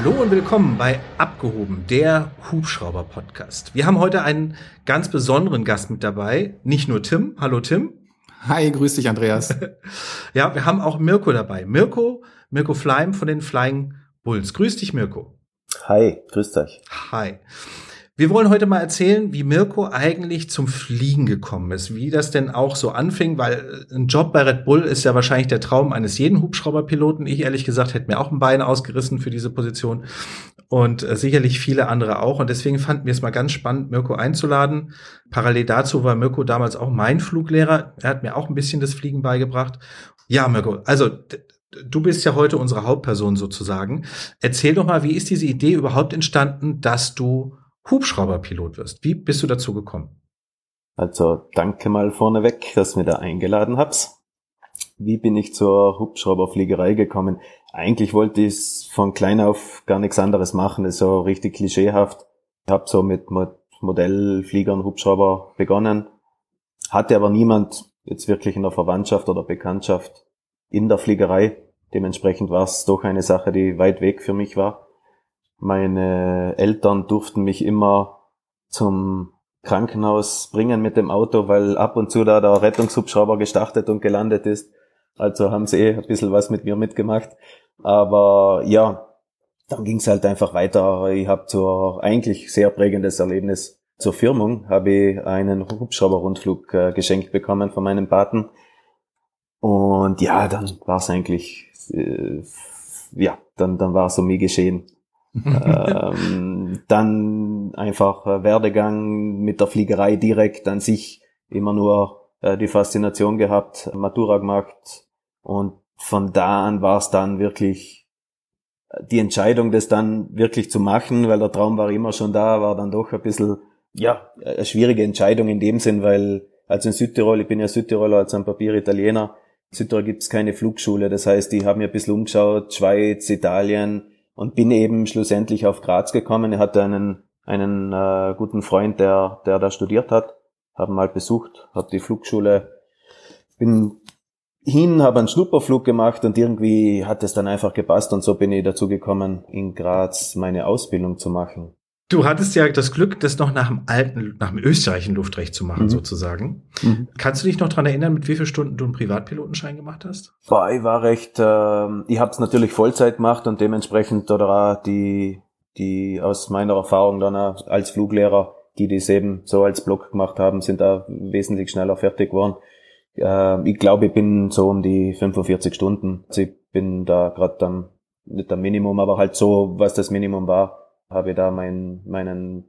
Hallo und willkommen bei Abgehoben, der Hubschrauber-Podcast. Wir haben heute einen ganz besonderen Gast mit dabei, nicht nur Tim. Hallo Tim. Hi, grüß dich, Andreas. ja, wir haben auch Mirko dabei. Mirko, Mirko Fleim von den Flying Bulls. Grüß dich, Mirko. Hi, grüß euch. Hi. Wir wollen heute mal erzählen, wie Mirko eigentlich zum Fliegen gekommen ist, wie das denn auch so anfing, weil ein Job bei Red Bull ist ja wahrscheinlich der Traum eines jeden Hubschrauberpiloten. Ich ehrlich gesagt hätte mir auch ein Bein ausgerissen für diese Position und äh, sicherlich viele andere auch. Und deswegen fanden wir es mal ganz spannend, Mirko einzuladen. Parallel dazu war Mirko damals auch mein Fluglehrer. Er hat mir auch ein bisschen das Fliegen beigebracht. Ja, Mirko, also du bist ja heute unsere Hauptperson sozusagen. Erzähl doch mal, wie ist diese Idee überhaupt entstanden, dass du Hubschrauberpilot wirst. Wie bist du dazu gekommen? Also danke mal vorneweg, dass mir da eingeladen habt. Wie bin ich zur Hubschrauberfliegerei gekommen? Eigentlich wollte ich von klein auf gar nichts anderes machen. Das ist so richtig klischeehaft. Ich habe so mit Modellfliegern, Hubschrauber begonnen, hatte aber niemand jetzt wirklich in der Verwandtschaft oder Bekanntschaft in der Fliegerei. Dementsprechend war es doch eine Sache, die weit weg für mich war. Meine Eltern durften mich immer zum Krankenhaus bringen mit dem Auto, weil ab und zu da der Rettungshubschrauber gestartet und gelandet ist. Also haben sie eh ein bisschen was mit mir mitgemacht. Aber ja, dann ging es halt einfach weiter. Ich habe zur eigentlich sehr prägendes Erlebnis zur Firmung habe ich einen Hubschrauberrundflug äh, geschenkt bekommen von meinem Paten. Und ja, dann war es eigentlich, äh, ja, dann, dann war es um mich geschehen ähm, dann einfach äh, Werdegang mit der Fliegerei direkt an sich. Immer nur äh, die Faszination gehabt, Matura gemacht und von da an war es dann wirklich äh, die Entscheidung, das dann wirklich zu machen, weil der Traum war immer schon da, war dann doch ein bisschen, ja, eine schwierige Entscheidung in dem Sinn, weil also in Südtirol, ich bin ja Südtiroler als am Papier Italiener, in Südtirol gibt es keine Flugschule, das heißt, ich habe mir ein bisschen umgeschaut, Schweiz, Italien, und bin eben schlussendlich auf Graz gekommen. Er hatte einen, einen äh, guten Freund, der, der da studiert hat, haben mal besucht, hat die Flugschule, bin hin, habe einen Schnupperflug gemacht und irgendwie hat es dann einfach gepasst und so bin ich dazu gekommen, in Graz meine Ausbildung zu machen. Du hattest ja das Glück, das noch nach dem alten, nach dem österreichischen Luftrecht zu machen, mhm. sozusagen. Mhm. Kannst du dich noch dran erinnern, mit wie vielen Stunden du einen Privatpilotenschein gemacht hast? Boah, ich war recht, äh, ich habe es natürlich Vollzeit gemacht und dementsprechend oder auch die, die aus meiner Erfahrung dann auch als Fluglehrer, die das eben so als Block gemacht haben, sind da wesentlich schneller fertig geworden. Äh, ich glaube, ich bin so um die 45 Stunden. Also ich bin da gerade dann nicht am Minimum, aber halt so, was das Minimum war habe da mein, meinen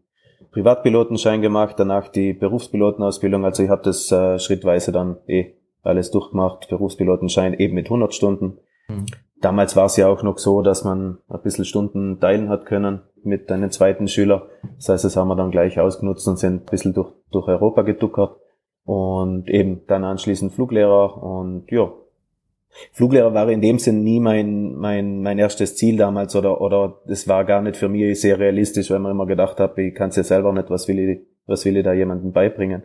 Privatpilotenschein gemacht, danach die Berufspilotenausbildung. Also ich habe das äh, schrittweise dann eh alles durchgemacht, Berufspilotenschein eben mit 100 Stunden. Mhm. Damals war es ja auch noch so, dass man ein bisschen Stunden teilen hat können mit einem zweiten Schüler. Das heißt, das haben wir dann gleich ausgenutzt und sind ein bisschen durch, durch Europa geduckert und eben dann anschließend Fluglehrer und ja, Fluglehrer war in dem Sinn nie mein, mein, mein erstes Ziel damals oder, oder es war gar nicht für mich sehr realistisch, weil man immer gedacht habe, ich kann es ja selber nicht, was will ich, was will ich da jemandem beibringen.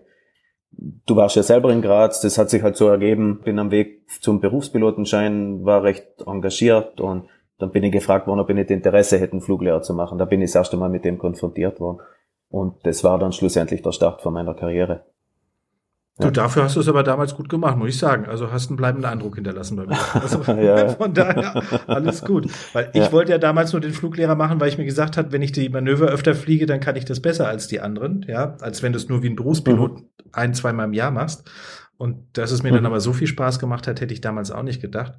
Du warst ja selber in Graz, das hat sich halt so ergeben, bin am Weg zum Berufspilotenschein, war recht engagiert und dann bin ich gefragt worden, ob ich nicht Interesse hätte, einen Fluglehrer zu machen. Da bin ich das erste Mal mit dem konfrontiert worden. Und das war dann schlussendlich der Start von meiner Karriere. Du, dafür hast du es aber damals gut gemacht, muss ich sagen. Also hast einen bleibenden Eindruck hinterlassen bei mir. Also ja. von daher alles gut. Weil ich ja. wollte ja damals nur den Fluglehrer machen, weil ich mir gesagt habe, wenn ich die Manöver öfter fliege, dann kann ich das besser als die anderen, ja, als wenn du es nur wie ein Berufspilot mhm. ein, zweimal im Jahr machst. Und dass es mir mhm. dann aber so viel Spaß gemacht hat, hätte ich damals auch nicht gedacht.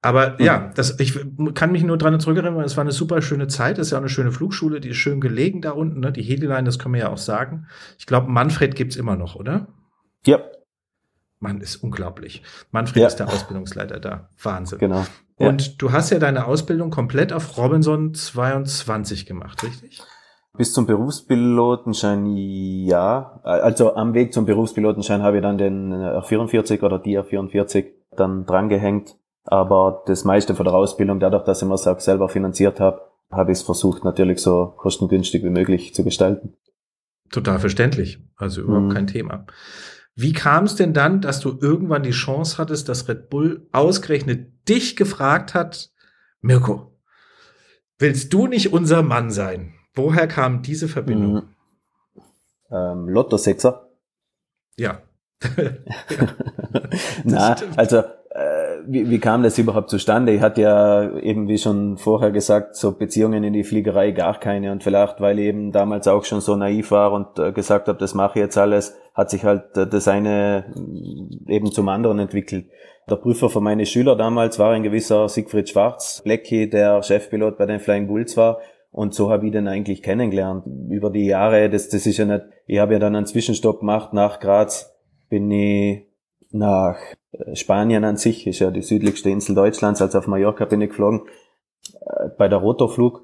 Aber mhm. ja, das, ich kann mich nur dran zurückerinnern, es war eine super schöne Zeit. Es ist ja auch eine schöne Flugschule, die ist schön gelegen da unten, ne? Die Heliline, das können wir ja auch sagen. Ich glaube, Manfred gibt's immer noch, oder? Ja. Mann, ist unglaublich. Manfred ja. ist der Ausbildungsleiter da. Wahnsinn. Genau. Ja. Und du hast ja deine Ausbildung komplett auf Robinson 22 gemacht, richtig? Bis zum Berufspilotenschein ja. Also am Weg zum Berufspilotenschein habe ich dann den R44 oder die R44 dann drangehängt. Aber das meiste von der Ausbildung, dadurch, dass ich mir auch selber finanziert habe, habe ich es versucht, natürlich so kostengünstig wie möglich zu gestalten. Total verständlich. Also überhaupt mhm. kein Thema. Wie kam es denn dann, dass du irgendwann die Chance hattest, dass Red Bull ausgerechnet dich gefragt hat, Mirko, Willst du nicht unser Mann sein? Woher kam diese Verbindung? Mhm. Ähm, Lotto Sechser. Ja. Na, also wie, wie kam das überhaupt zustande? Ich hatte ja eben, wie schon vorher gesagt, so Beziehungen in die Fliegerei gar keine und vielleicht, weil ich eben damals auch schon so naiv war und äh, gesagt habe, das mache ich jetzt alles, hat sich halt äh, das eine äh, eben zum anderen entwickelt. Der Prüfer von meinen Schüler damals war ein gewisser Siegfried Schwarz, Blackie, der Chefpilot bei den Flying Bulls war. Und so habe ich den eigentlich kennengelernt. Über die Jahre, das, das ist ja nicht, ich habe ja dann einen Zwischenstopp gemacht nach Graz, bin ich nach Spanien an sich, ist ja die südlichste Insel Deutschlands, also auf Mallorca bin ich geflogen, äh, bei der Rotorflug.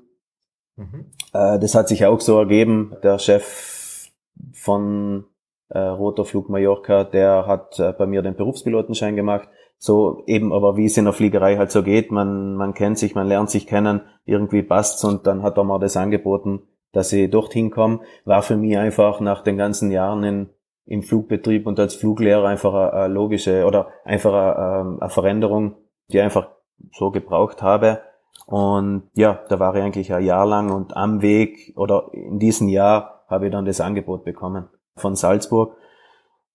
Mhm. Äh, das hat sich auch so ergeben. Der Chef von Rotorflug Mallorca, der hat bei mir den Berufspilotenschein gemacht. So eben, aber wie es in der Fliegerei halt so geht, man, man kennt sich, man lernt sich kennen, irgendwie passt's und dann hat er mir das angeboten, dass ich dorthin komme. War für mich einfach nach den ganzen Jahren in im Flugbetrieb und als Fluglehrer einfach eine, logische oder einfach eine, ähm, Veränderung, die einfach so gebraucht habe. Und ja, da war ich eigentlich ein Jahr lang und am Weg oder in diesem Jahr habe ich dann das Angebot bekommen von Salzburg,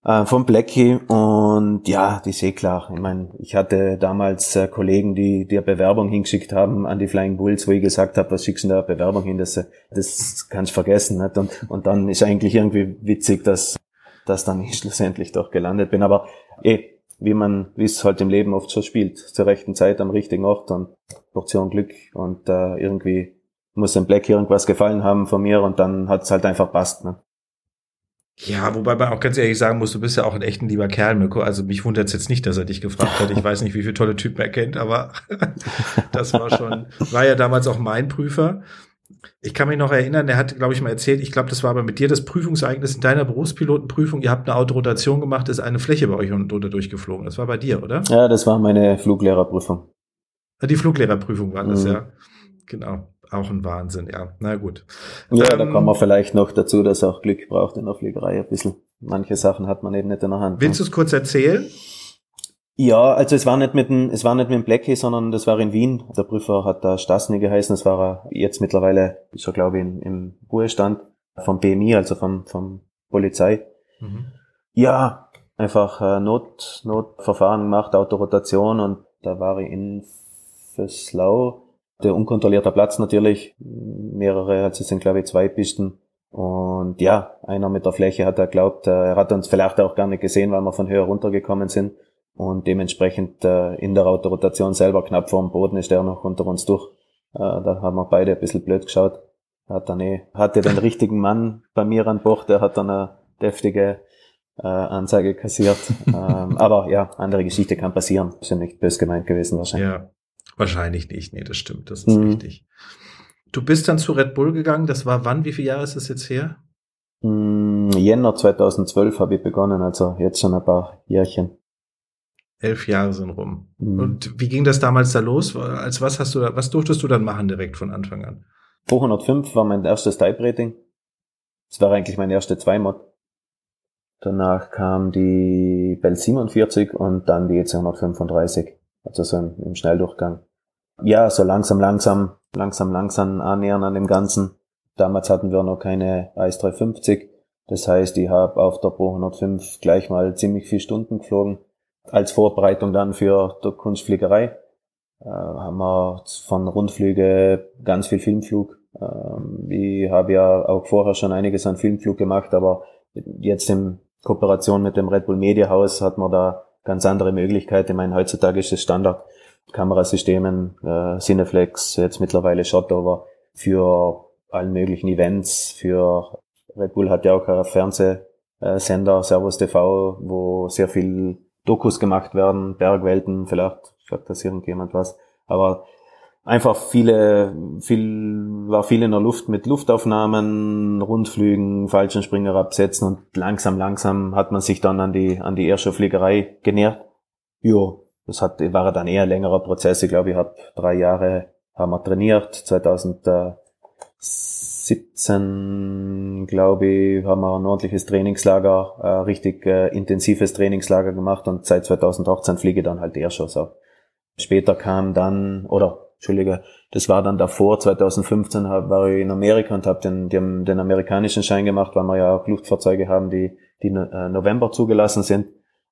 äh, von Blackie und ja, die sehe klar. Ich meine, ich hatte damals äh, Kollegen, die, die eine Bewerbung hingeschickt haben an die Flying Bulls, wo ich gesagt habe, was schickst du da eine Bewerbung hin? Das, das kannst du vergessen. Nicht? Und, und dann ist eigentlich irgendwie witzig, dass dass dann ich schlussendlich doch gelandet bin. Aber eh, wie man, wie es halt im Leben oft so spielt, zur rechten Zeit am richtigen Ort und Portion Glück und äh, irgendwie muss dem Black irgendwas gefallen haben von mir und dann hat es halt einfach passt. Ne? Ja, wobei man auch ganz ehrlich sagen muss, du bist ja auch ein echten lieber Kerl, Mirko. Also mich wundert es jetzt nicht, dass er dich gefragt hat. Ich weiß nicht, wie viele tolle Typen er kennt, aber das war schon, war ja damals auch mein Prüfer. Ich kann mich noch erinnern, der hat, glaube ich, mal erzählt, ich glaube, das war aber mit dir das Prüfungsereignis in deiner Berufspilotenprüfung. Ihr habt eine Autorotation gemacht, ist eine Fläche bei euch unter durchgeflogen. Das war bei dir, oder? Ja, das war meine Fluglehrerprüfung. Die Fluglehrerprüfung war das, mhm. ja. Genau. Auch ein Wahnsinn, ja. Na gut. Ja, ähm, da kommen wir vielleicht noch dazu, dass auch Glück braucht in der Fliegerei ein bisschen. Manche Sachen hat man eben nicht in der Hand. Willst ne? du es kurz erzählen? Ja, also es war nicht mit dem, es war nicht mit dem Blackie, sondern das war in Wien. Der Prüfer hat da Stasny geheißen. Das war er jetzt mittlerweile, ist er glaube ich im Ruhestand vom BMI, also vom, vom Polizei. Mhm. Ja, einfach äh, Not, Notverfahren gemacht, Autorotation und da war ich in Föslau. Der unkontrollierte Platz natürlich, mehrere, also es sind glaube ich zwei Pisten. Und ja, einer mit der Fläche hat er glaubt, äh, er hat uns vielleicht auch gar nicht gesehen, weil wir von höher runtergekommen sind und dementsprechend äh, in der Autorotation selber knapp vor dem Boden ist der noch unter uns durch. Äh, da haben wir beide ein bisschen blöd geschaut. Hat dann eh, hatte den richtigen Mann bei mir an Bord, der hat dann eine deftige äh, Anzeige kassiert. ähm, aber ja, andere Geschichte kann passieren. Ist ja nicht bös gemeint gewesen wahrscheinlich. Ja, wahrscheinlich nicht. Nee, das stimmt. Das ist mhm. richtig. Du bist dann zu Red Bull gegangen. Das war wann? Wie viele Jahre ist das jetzt her? Mm, Jänner 2012 habe ich begonnen, also jetzt schon ein paar Jährchen. Elf Jahre sind rum. Mhm. Und wie ging das damals da los? Als was hast du da, was durftest du dann machen direkt von Anfang an? 205 war mein erstes Type-Rating. Das war eigentlich mein erste Zweimod. Danach kam die Bell 47 und dann die EC 135. Also so im, im Schnelldurchgang. Ja, so langsam, langsam, langsam, langsam annähern an dem Ganzen. Damals hatten wir noch keine AS 350. Das heißt, ich habe auf der Pro 105 gleich mal ziemlich viele Stunden geflogen als Vorbereitung dann für die Kunstfliegerei äh, haben wir von Rundflüge ganz viel Filmflug. Ähm, ich habe ja auch vorher schon einiges an Filmflug gemacht, aber jetzt in Kooperation mit dem Red Bull Media House hat man da ganz andere Möglichkeiten. Ich meine, heutzutage ist es Standard. Kamerasystemen, äh, Cineflex, jetzt mittlerweile Shotover für allen möglichen Events, für Red Bull hat ja auch einen Fernsehsender, Servus TV, wo sehr viel Dokus gemacht werden, Bergwelten, vielleicht sagt das irgendjemand was. Aber einfach viele, viel, war viel in der Luft mit Luftaufnahmen, Rundflügen, Fallschirmspringer absetzen und langsam, langsam hat man sich dann an die, an die Airshowfliegerei genährt. Jo, das hat, war dann eher längerer Prozess. Ich glaube, ich habe drei Jahre haben wir trainiert. 2000, 17, glaube ich, haben wir ein ordentliches Trainingslager, äh, richtig äh, intensives Trainingslager gemacht und seit 2018 fliege ich dann halt Airshows auch. Später kam dann, oder Entschuldige, das war dann davor, 2015 hab, war ich in Amerika und habe den, den, den amerikanischen Schein gemacht, weil wir ja auch Luftfahrzeuge haben, die, die äh, November zugelassen sind,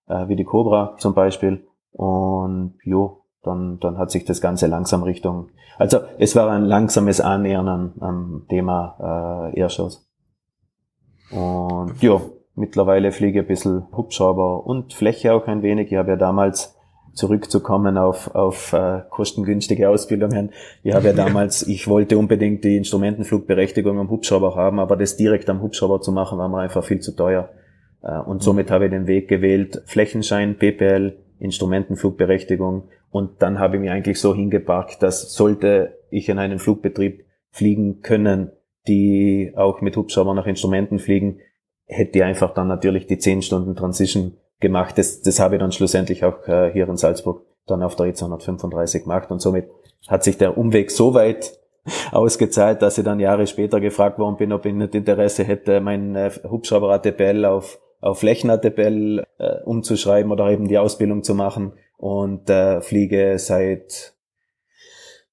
äh, wie die Cobra zum Beispiel. Und jo, dann, dann hat sich das Ganze langsam Richtung, also es war ein langsames Annähern am, am Thema äh, Airshows. Und jo, mittlerweile fliege ich ein bisschen Hubschrauber und Fläche auch ein wenig. Ich habe ja damals zurückzukommen auf, auf äh, kostengünstige Ausbildungen. Ich habe ja damals, ich wollte unbedingt die Instrumentenflugberechtigung am Hubschrauber haben, aber das direkt am Hubschrauber zu machen, war mir einfach viel zu teuer. Äh, und somit habe ich den Weg gewählt, Flächenschein, PPL, Instrumentenflugberechtigung und dann habe ich mich eigentlich so hingepackt, dass sollte ich in einen Flugbetrieb fliegen können, die auch mit Hubschrauber nach Instrumenten fliegen, hätte ich einfach dann natürlich die 10 Stunden Transition gemacht. Das, das habe ich dann schlussendlich auch äh, hier in Salzburg dann auf der EZ 135 gemacht und somit hat sich der Umweg so weit ausgezahlt, dass ich dann Jahre später gefragt worden bin, ob ich nicht Interesse hätte, mein äh, Hubschrauber ATPL auf, auf Flächen ATPL äh, umzuschreiben oder eben die Ausbildung zu machen und äh, fliege seit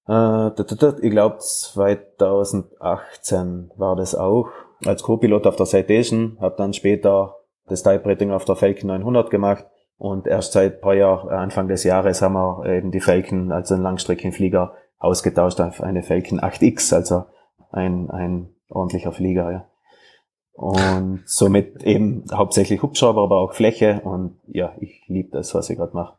äh, ich glaube 2018 war das auch als Co-Pilot auf der Citation, habe dann später das Type-Rating auf der Falcon 900 gemacht und erst seit paar Jahren, äh, Anfang des Jahres, haben wir eben die Falcon, also einen Langstreckenflieger, ausgetauscht auf eine Falcon 8X, also ein, ein ordentlicher Flieger. Ja. Und somit eben hauptsächlich Hubschrauber, aber auch Fläche und ja, ich liebe das, was ich gerade mache.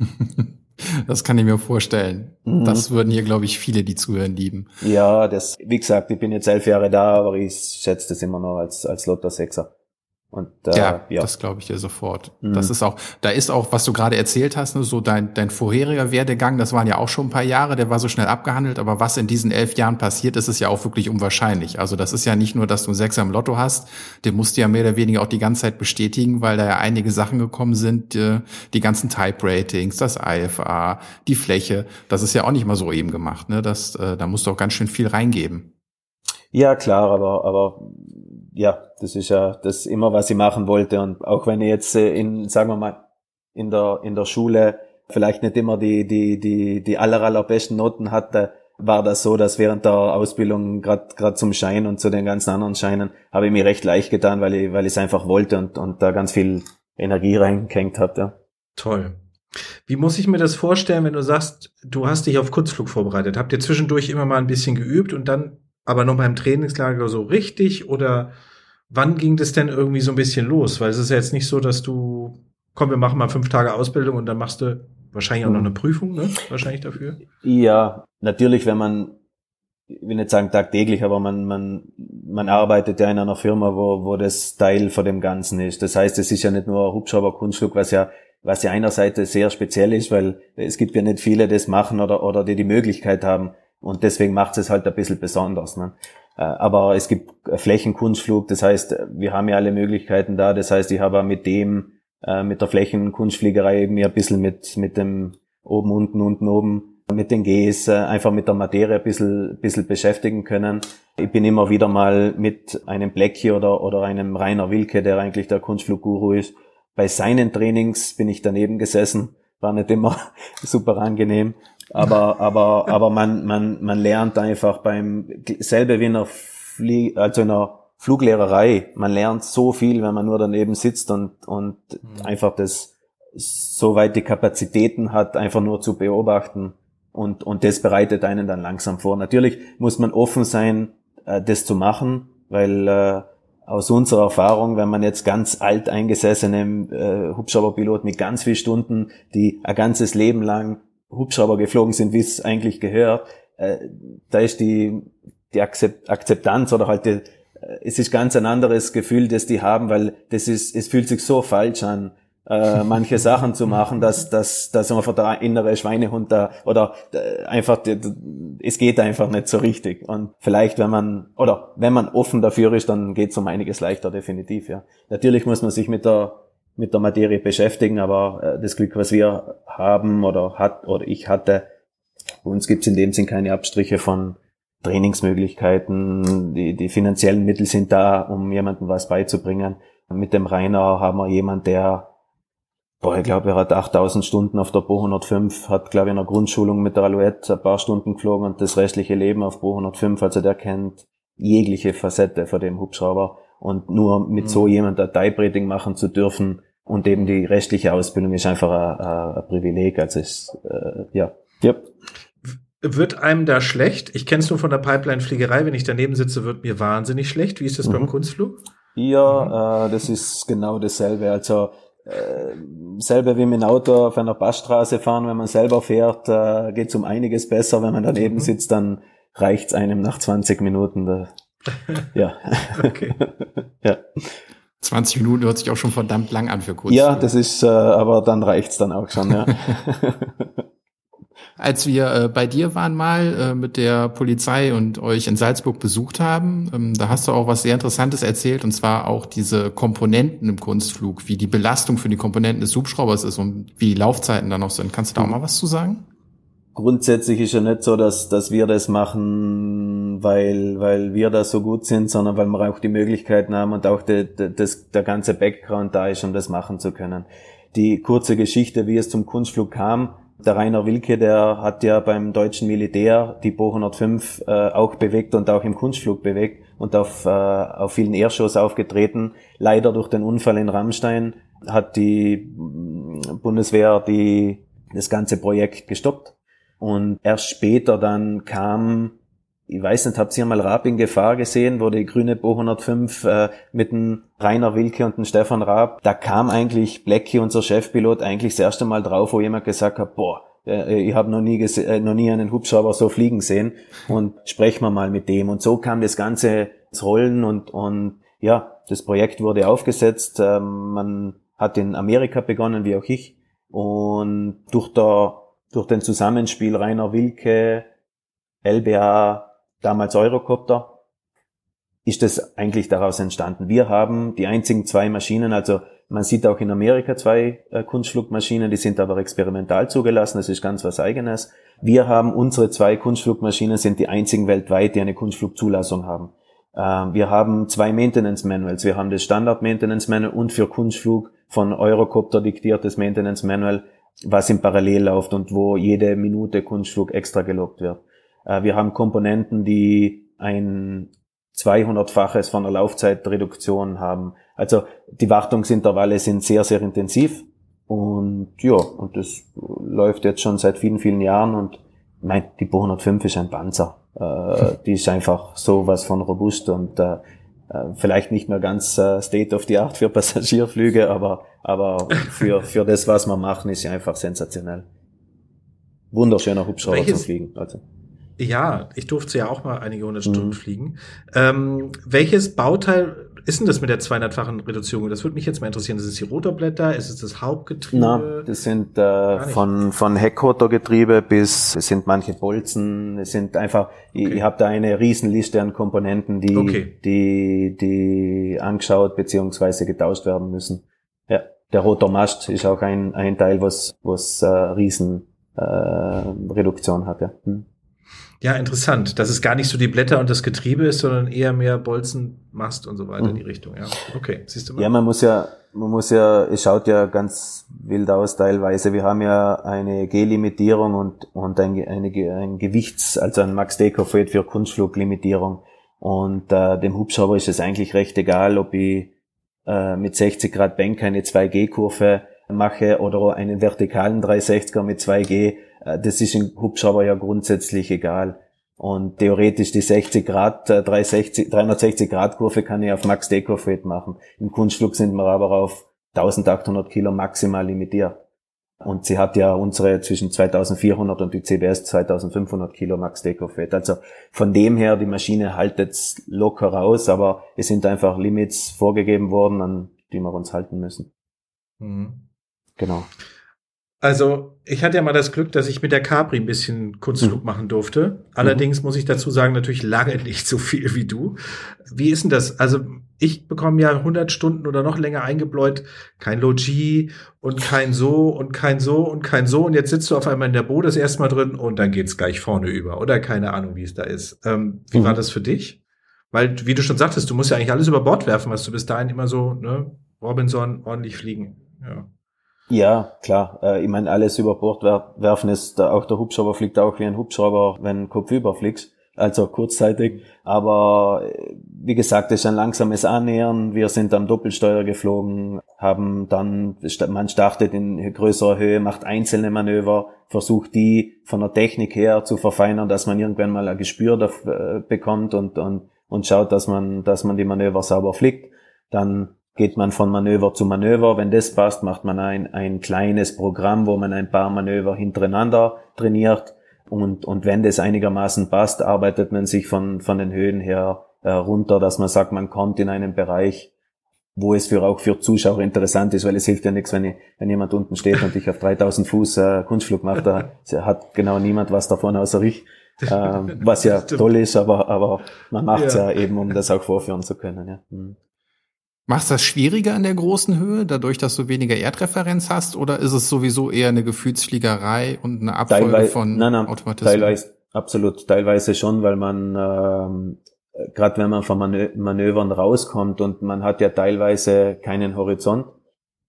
Das kann ich mir vorstellen. Mhm. Das würden hier, glaube ich, viele, die zuhören, lieben. Ja, das, wie gesagt, ich bin jetzt elf Jahre da, aber ich schätze das immer noch als, als Lotto Sechser. Und, äh, ja, ja, das glaube ich dir sofort. Mhm. Das ist auch, da ist auch, was du gerade erzählt hast, ne, so dein, dein vorheriger Werdegang, das waren ja auch schon ein paar Jahre, der war so schnell abgehandelt, aber was in diesen elf Jahren passiert, ist es ja auch wirklich unwahrscheinlich. Also das ist ja nicht nur, dass du einen Sechser im Lotto hast, den musst du ja mehr oder weniger auch die ganze Zeit bestätigen, weil da ja einige Sachen gekommen sind, die, die ganzen Type-Ratings, das IFA, die Fläche, das ist ja auch nicht mal so eben gemacht, ne? Das, äh, da musst du auch ganz schön viel reingeben. Ja, klar, aber, aber ja, das ist ja das immer, was ich machen wollte. Und auch wenn ich jetzt äh, in, sagen wir mal, in der, in der Schule vielleicht nicht immer die, die, die, die aller, allerbesten Noten hatte, war das so, dass während der Ausbildung gerade zum Schein und zu den ganzen anderen Scheinen habe ich mir recht leicht getan, weil ich weil ich es einfach wollte und und da ganz viel Energie reingehängt. Ja. Toll. Wie muss ich mir das vorstellen, wenn du sagst, du hast dich auf Kurzflug vorbereitet? Habt ihr zwischendurch immer mal ein bisschen geübt und dann aber noch beim Trainingslager so richtig oder wann ging das denn irgendwie so ein bisschen los? Weil es ist ja jetzt nicht so, dass du, komm, wir machen mal fünf Tage Ausbildung und dann machst du wahrscheinlich auch noch eine Prüfung, ne? Wahrscheinlich dafür. Ja, natürlich, wenn man, ich will nicht sagen tagtäglich, aber man, man, man arbeitet ja in einer Firma, wo, wo das Teil von dem Ganzen ist. Das heißt, es ist ja nicht nur Hubschrauber-Kunstflug, was ja, was ja einerseits sehr speziell ist, weil es gibt ja nicht viele, die das machen oder, oder die die Möglichkeit haben. Und deswegen macht es halt ein bisschen besonders. Ne? Äh, aber es gibt Flächenkunstflug, das heißt, wir haben ja alle Möglichkeiten da. Das heißt, ich habe mit dem, äh, mit der Flächenkunstfliegerei mir ein bisschen mit, mit dem oben, unten, unten, oben, mit den Gs, äh, einfach mit der Materie ein bisschen, bisschen beschäftigen können. Ich bin immer wieder mal mit einem Blackie oder, oder einem Rainer Wilke, der eigentlich der Kunstflugguru ist. Bei seinen Trainings bin ich daneben gesessen, war nicht immer super angenehm. Aber, aber, aber man, man, man lernt einfach beim, selbe wie in einer Flie also in einer Fluglehrerei, man lernt so viel, wenn man nur daneben sitzt und, und mhm. einfach das, so weit die Kapazitäten hat, einfach nur zu beobachten. Und, und das bereitet einen dann langsam vor. Natürlich muss man offen sein, äh, das zu machen, weil äh, aus unserer Erfahrung, wenn man jetzt ganz alt eingesessene äh, Hubschrauberpilot mit ganz vielen Stunden, die ein ganzes Leben lang Hubschrauber geflogen sind, wie es eigentlich gehört, äh, da ist die, die Akzeptanz oder halt die, äh, es ist ganz ein anderes Gefühl, das die haben, weil das ist, es fühlt sich so falsch an, äh, manche Sachen zu machen, dass, dass, dass einfach der innere Schweinehund da oder äh, einfach, es geht einfach nicht so richtig. Und vielleicht, wenn man, oder wenn man offen dafür ist, dann geht es um einiges leichter, definitiv, ja. Natürlich muss man sich mit der mit der Materie beschäftigen, aber äh, das Glück, was wir haben oder hat oder ich hatte, bei uns gibt es in dem Sinn keine Abstriche von Trainingsmöglichkeiten, die, die finanziellen Mittel sind da, um jemandem was beizubringen. Mit dem Rainer haben wir jemand, der Boah, ich glaube, er hat 8000 Stunden auf der Bo 105, hat, glaube ich, in der Grundschulung mit der Alouette ein paar Stunden geflogen und das restliche Leben auf Bo 105. Also der kennt jegliche Facette von dem Hubschrauber. Und nur mit mhm. so jemand ein Type-Rating machen zu dürfen und eben die restliche Ausbildung ist einfach ein, ein Privileg. Also ist, äh, ja. Yep. Wird einem da schlecht? Ich kenne es nur von der Pipeline-Fliegerei. Wenn ich daneben sitze, wird mir wahnsinnig schlecht. Wie ist das mhm. beim Kunstflug? Ja, mhm. äh, das ist genau dasselbe. Also äh, selber wie mit dem Auto auf einer Passstraße fahren, wenn man selber fährt, äh, geht es um einiges besser. Wenn man daneben mhm. sitzt, dann reicht's einem nach 20 Minuten. Da, ja. okay. ja. 20 Minuten hört sich auch schon verdammt lang an für kurz. Ja, das ist, äh, aber dann reicht's dann auch schon, ja. Als wir äh, bei dir waren mal äh, mit der Polizei und euch in Salzburg besucht haben, ähm, da hast du auch was sehr Interessantes erzählt, und zwar auch diese Komponenten im Kunstflug, wie die Belastung für die Komponenten des Hubschraubers ist und wie die Laufzeiten da noch sind. Kannst du da auch mal was zu sagen? Grundsätzlich ist ja nicht so, dass, dass wir das machen, weil, weil wir da so gut sind, sondern weil wir auch die Möglichkeiten haben und auch de, de, das, der ganze Background da ist, um das machen zu können. Die kurze Geschichte, wie es zum Kunstflug kam, der Rainer Wilke, der hat ja beim deutschen Militär die Bo 105 äh, auch bewegt und auch im Kunstflug bewegt und auf, äh, auf vielen Airshows aufgetreten. Leider durch den Unfall in Rammstein hat die mm, Bundeswehr die, das ganze Projekt gestoppt. Und erst später dann kam ich weiß nicht, habt ihr mal Raab in Gefahr gesehen, wo die grüne Bo 105 äh, mit dem Rainer Wilke und dem Stefan Raab, da kam eigentlich Blackie, unser Chefpilot, eigentlich das erste Mal drauf, wo jemand gesagt hat, boah, äh, ich habe noch nie äh, noch nie einen Hubschrauber so fliegen sehen und sprechen wir mal mit dem. Und so kam das Ganze ins Rollen und, und ja, das Projekt wurde aufgesetzt. Ähm, man hat in Amerika begonnen, wie auch ich. Und durch, der, durch den Zusammenspiel Rainer Wilke, LBA, damals Eurocopter, ist das eigentlich daraus entstanden. Wir haben die einzigen zwei Maschinen, also man sieht auch in Amerika zwei äh, Kunstflugmaschinen, die sind aber experimental zugelassen, das ist ganz was eigenes. Wir haben unsere zwei Kunstflugmaschinen, sind die einzigen weltweit, die eine Kunstflugzulassung haben. Äh, wir haben zwei Maintenance Manuals. Wir haben das Standard Maintenance Manual und für Kunstflug von Eurocopter diktiertes Maintenance Manual, was im Parallel läuft und wo jede Minute Kunstflug extra gelobt wird. Äh, wir haben Komponenten, die ein 200-faches von der Laufzeitreduktion haben. Also die Wartungsintervalle sind sehr, sehr intensiv. Und ja, und das läuft jetzt schon seit vielen, vielen Jahren. Und mein, die Bo 105 ist ein Panzer. Äh, die ist einfach sowas von robust und äh, vielleicht nicht mehr ganz äh, State of the Art für Passagierflüge, aber, aber für, für das, was wir machen, ist sie einfach sensationell. Wunderschöner Hubschrauber Welches, zum Fliegen. Also. Ja, ich durfte ja auch mal einige hundert Stunden mhm. fliegen. Ähm, welches Bauteil ist denn das mit der 200-fachen Reduzierung? Das würde mich jetzt mal interessieren. Ist es die Rotorblätter? Ist es das Hauptgetriebe? Na, das sind äh, von, von Heckrotorgetriebe bis, es sind manche Bolzen, es sind einfach, okay. ich, ich habe da eine Riesenliste an Komponenten, die, okay. die, die angeschaut beziehungsweise getauscht werden müssen. Ja, der Rotormast ist auch ein, ein Teil, was, was äh, Riesen äh, Reduktion hat. Ja. Hm. Ja, interessant, dass es gar nicht so die Blätter und das Getriebe ist, sondern eher mehr Bolzen, Mast und so weiter mhm. in die Richtung. Ja, okay, siehst du mal. Ja, man muss ja, man muss ja, es schaut ja ganz wild aus teilweise. Wir haben ja eine G-Limitierung und, und ein, eine, ein Gewichts-, also ein Max-Dekofred für Kunstfluglimitierung. Und äh, dem Hubschrauber ist es eigentlich recht egal, ob ich äh, mit 60 Grad Bank eine 2G-Kurve mache oder einen vertikalen 360er mit 2G äh, das ist im Hubschrauber ja grundsätzlich egal. Und theoretisch die 60 Grad, 360, äh, 360 Grad Kurve kann ich auf Max Decofred machen. Im Kunstflug sind wir aber auf 1800 Kilo maximal limitiert. Und sie hat ja unsere zwischen 2400 und die CBS 2500 Kilo Max Decofred. Also von dem her, die Maschine haltet locker raus, aber es sind einfach Limits vorgegeben worden, an die wir uns halten müssen. Mhm. Genau. Also, ich hatte ja mal das Glück, dass ich mit der Capri ein bisschen Kunstflug mhm. machen durfte. Allerdings mhm. muss ich dazu sagen, natürlich lange nicht so viel wie du. Wie ist denn das? Also, ich bekomme ja 100 Stunden oder noch länger eingebläut, kein Logi und kein so und kein so und kein so. Und jetzt sitzt du auf einmal in der Boot das erstmal drin und dann geht's gleich vorne über. Oder keine Ahnung, wie es da ist. Ähm, wie mhm. war das für dich? Weil, wie du schon sagtest, du musst ja eigentlich alles über Bord werfen, was du bis dahin immer so, ne, Robinson ordentlich fliegen. Ja. Ja, klar. Äh, ich meine, alles über Bord werfen ist, auch der Hubschrauber fliegt auch wie ein Hubschrauber, wenn Kopf überfliegst also kurzzeitig. Aber äh, wie gesagt, es ist ein langsames Annähern. Wir sind am Doppelsteuer geflogen, haben dann, man startet in größerer Höhe, macht einzelne Manöver, versucht die von der Technik her zu verfeinern, dass man irgendwann mal ein Gespür dafür, äh, bekommt und, und, und schaut, dass man, dass man die Manöver sauber fliegt. Dann geht man von Manöver zu Manöver. Wenn das passt, macht man ein, ein kleines Programm, wo man ein paar Manöver hintereinander trainiert und, und wenn das einigermaßen passt, arbeitet man sich von, von den Höhen her äh, runter, dass man sagt, man kommt in einen Bereich, wo es für auch für Zuschauer interessant ist, weil es hilft ja nichts, wenn, ich, wenn jemand unten steht und ich auf 3000 Fuß äh, Kunstflug mache, da hat genau niemand was davon außer ich, äh, was ja toll ist, aber, aber man macht es ja. ja. eben, um das auch vorführen zu können. Ja. Mhm. Machst das schwieriger in der großen Höhe, dadurch, dass du weniger Erdreferenz hast, oder ist es sowieso eher eine Gefühlsfliegerei und eine Abfolge teilweise, von nein, nein, Automatismen? Teilweise, absolut, teilweise schon, weil man ähm, gerade wenn man von Manö Manövern rauskommt und man hat ja teilweise keinen Horizont.